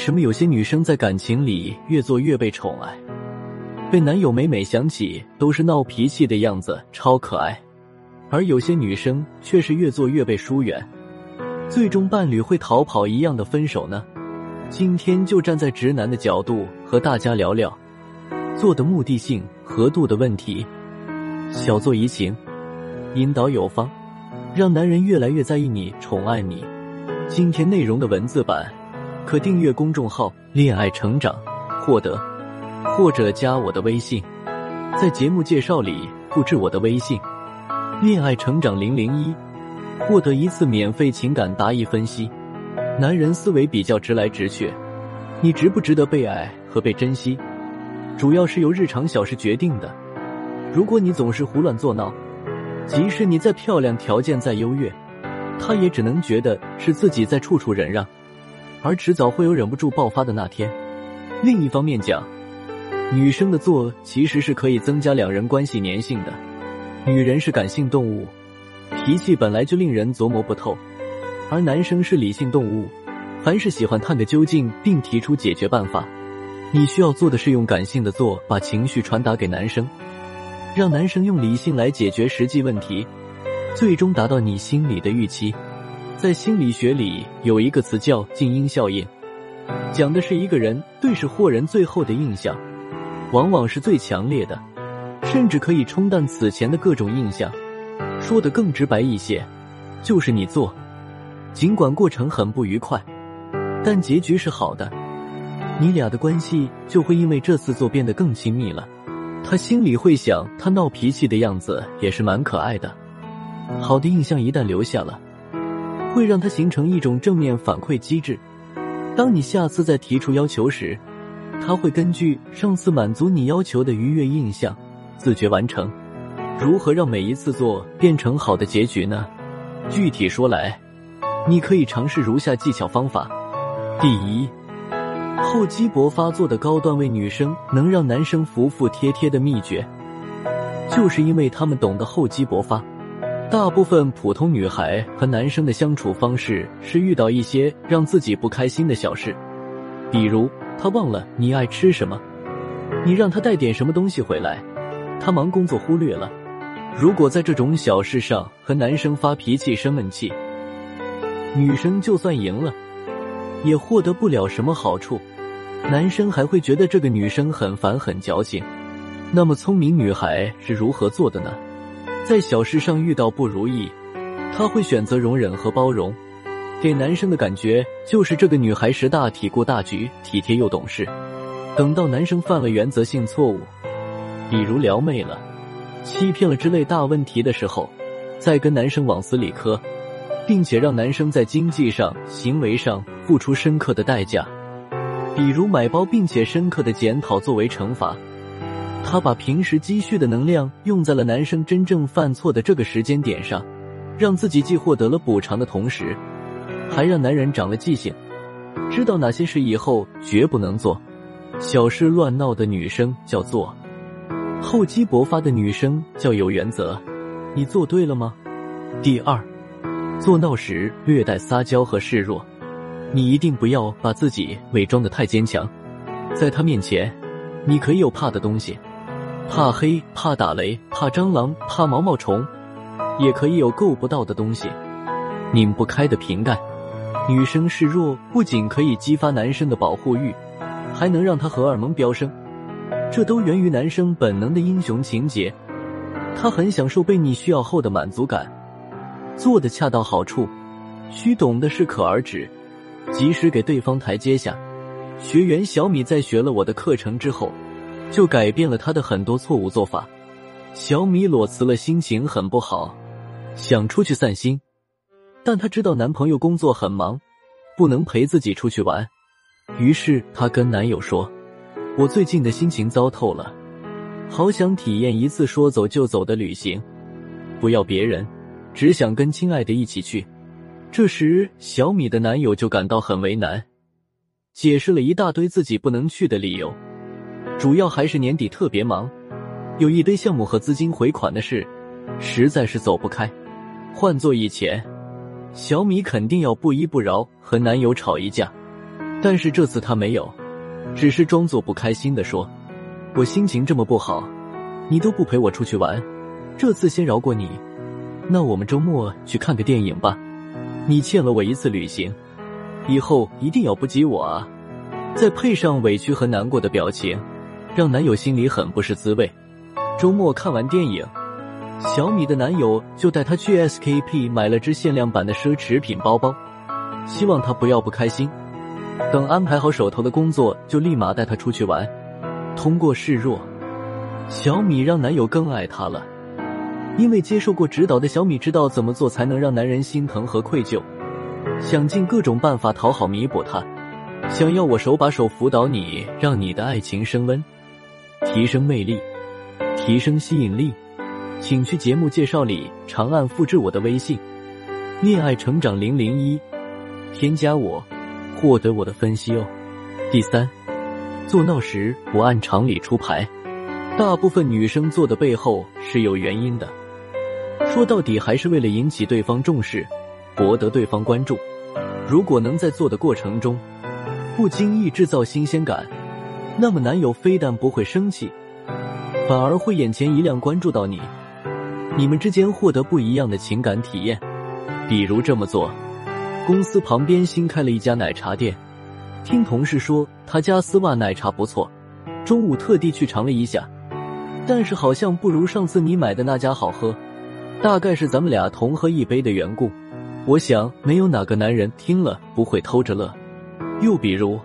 什么有些女生在感情里越做越被宠爱，被男友每每想起都是闹脾气的样子，超可爱；而有些女生却是越做越被疏远，最终伴侣会逃跑一样的分手呢？今天就站在直男的角度和大家聊聊做的目的性和度的问题，小做怡情，引导有方，让男人越来越在意你，宠爱你。今天内容的文字版，可订阅公众号“恋爱成长”，获得，或者加我的微信，在节目介绍里复制我的微信“恋爱成长零零一”，获得一次免费情感答疑分析。男人思维比较直来直去，你值不值得被爱和被珍惜，主要是由日常小事决定的。如果你总是胡乱作闹，即使你再漂亮，条件再优越。他也只能觉得是自己在处处忍让，而迟早会有忍不住爆发的那天。另一方面讲，女生的做其实是可以增加两人关系粘性的。女人是感性动物，脾气本来就令人琢磨不透，而男生是理性动物，凡是喜欢探个究竟并提出解决办法。你需要做的是用感性的做把情绪传达给男生，让男生用理性来解决实际问题。最终达到你心里的预期。在心理学里有一个词叫“静音效应”，讲的是一个人对事或人最后的印象，往往是最强烈的，甚至可以冲淡此前的各种印象。说的更直白一些，就是你做，尽管过程很不愉快，但结局是好的，你俩的关系就会因为这次做变得更亲密了。他心里会想，他闹脾气的样子也是蛮可爱的。好的印象一旦留下了，会让他形成一种正面反馈机制。当你下次再提出要求时，他会根据上次满足你要求的愉悦印象，自觉完成。如何让每一次做变成好的结局呢？具体说来，你可以尝试如下技巧方法：第一，厚积薄发做的高段位女生能让男生服服帖帖的秘诀，就是因为他们懂得厚积薄发。大部分普通女孩和男生的相处方式是遇到一些让自己不开心的小事，比如他忘了你爱吃什么，你让他带点什么东西回来，他忙工作忽略了。如果在这种小事上和男生发脾气生闷气，女生就算赢了，也获得不了什么好处，男生还会觉得这个女生很烦很矫情。那么聪明女孩是如何做的呢？在小事上遇到不如意，他会选择容忍和包容，给男生的感觉就是这个女孩识大体、顾大局、体贴又懂事。等到男生犯了原则性错误，比如撩妹了、欺骗了之类大问题的时候，再跟男生往死里磕，并且让男生在经济上、行为上付出深刻的代价，比如买包，并且深刻的检讨作为惩罚。他把平时积蓄的能量用在了男生真正犯错的这个时间点上，让自己既获得了补偿的同时，还让男人长了记性，知道哪些事以后绝不能做。小事乱闹的女生叫做厚积薄发的女生叫有原则。你做对了吗？第二，做闹时略带撒娇和示弱，你一定不要把自己伪装的太坚强，在他面前，你可以有怕的东西。怕黑，怕打雷，怕蟑螂，怕毛毛虫，也可以有够不到的东西，拧不开的瓶盖。女生示弱不仅可以激发男生的保护欲，还能让他荷尔蒙飙升，这都源于男生本能的英雄情节。他很享受被你需要后的满足感，做的恰到好处，需懂得适可而止，及时给对方台阶下。学员小米在学了我的课程之后。就改变了他的很多错误做法。小米裸辞了，心情很不好，想出去散心，但她知道男朋友工作很忙，不能陪自己出去玩。于是她跟男友说：“我最近的心情糟透了，好想体验一次说走就走的旅行，不要别人，只想跟亲爱的一起去。”这时，小米的男友就感到很为难，解释了一大堆自己不能去的理由。主要还是年底特别忙，有一堆项目和资金回款的事，实在是走不开。换做以前，小米肯定要不依不饶和男友吵一架，但是这次他没有，只是装作不开心的说：“我心情这么不好，你都不陪我出去玩，这次先饶过你。那我们周末去看个电影吧，你欠了我一次旅行，以后一定要不及我啊！”再配上委屈和难过的表情，让男友心里很不是滋味。周末看完电影，小米的男友就带她去 SKP 买了只限量版的奢侈品包包，希望她不要不开心。等安排好手头的工作，就立马带她出去玩。通过示弱，小米让男友更爱她了。因为接受过指导的小米知道怎么做才能让男人心疼和愧疚，想尽各种办法讨好弥补他。想要我手把手辅导你，让你的爱情升温，提升魅力，提升吸引力，请去节目介绍里长按复制我的微信“恋爱成长零零一”，添加我，获得我的分析哦。第三，做闹时不按常理出牌，大部分女生做的背后是有原因的，说到底还是为了引起对方重视，博得对方关注。如果能在做的过程中，不经意制造新鲜感，那么男友非但不会生气，反而会眼前一亮，关注到你，你们之间获得不一样的情感体验。比如这么做，公司旁边新开了一家奶茶店，听同事说他家丝袜奶茶不错，中午特地去尝了一下，但是好像不如上次你买的那家好喝，大概是咱们俩同喝一杯的缘故。我想没有哪个男人听了不会偷着乐。又比如，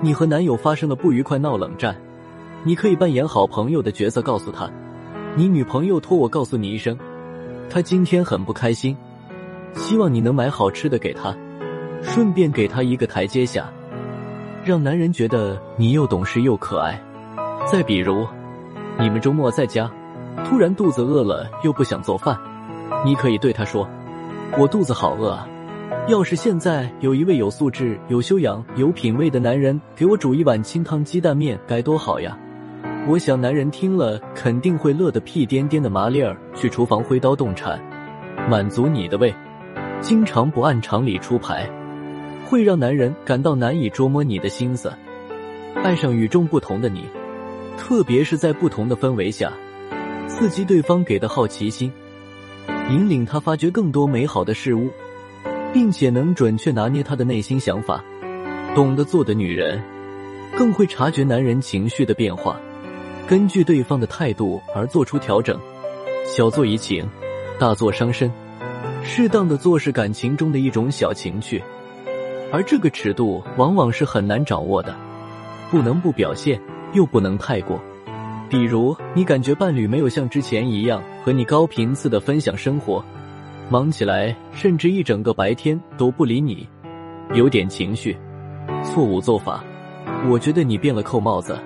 你和男友发生了不愉快，闹冷战，你可以扮演好朋友的角色，告诉他，你女朋友托我告诉你一声，她今天很不开心，希望你能买好吃的给她，顺便给她一个台阶下，让男人觉得你又懂事又可爱。再比如，你们周末在家，突然肚子饿了又不想做饭，你可以对他说：“我肚子好饿啊。”要是现在有一位有素质、有修养、有品味的男人给我煮一碗清汤鸡蛋面，该多好呀！我想男人听了肯定会乐得屁颠颠的。麻利儿去厨房挥刀动铲，满足你的胃。经常不按常理出牌，会让男人感到难以捉摸你的心思，爱上与众不同的你。特别是在不同的氛围下，刺激对方给的好奇心，引领他发掘更多美好的事物。并且能准确拿捏他的内心想法，懂得做的女人，更会察觉男人情绪的变化，根据对方的态度而做出调整。小做怡情，大做伤身，适当的做是感情中的一种小情趣，而这个尺度往往是很难掌握的，不能不表现，又不能太过。比如，你感觉伴侣没有像之前一样和你高频次的分享生活。忙起来，甚至一整个白天都不理你，有点情绪，错误做法。我觉得你变了，扣帽子，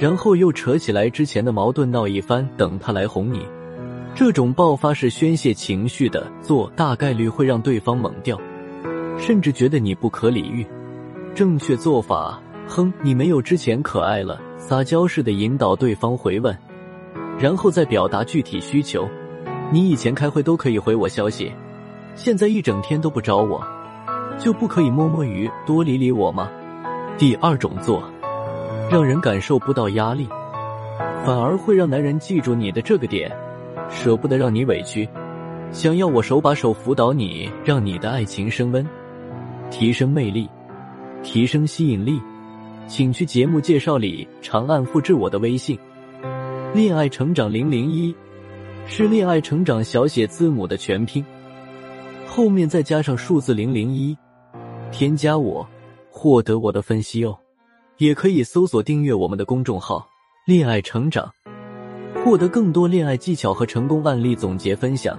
然后又扯起来之前的矛盾闹一番，等他来哄你。这种爆发式宣泄情绪的做，大概率会让对方懵掉，甚至觉得你不可理喻。正确做法，哼，你没有之前可爱了，撒娇似的引导对方回问，然后再表达具体需求。你以前开会都可以回我消息，现在一整天都不找我，就不可以摸摸鱼多理理我吗？第二种做，让人感受不到压力，反而会让男人记住你的这个点，舍不得让你委屈，想要我手把手辅导你，让你的爱情升温，提升魅力，提升吸引力，请去节目介绍里长按复制我的微信“恋爱成长零零一”。是恋爱成长小写字母的全拼，后面再加上数字零零一，添加我，获得我的分析哦。也可以搜索订阅我们的公众号“恋爱成长”，获得更多恋爱技巧和成功案例总结分享。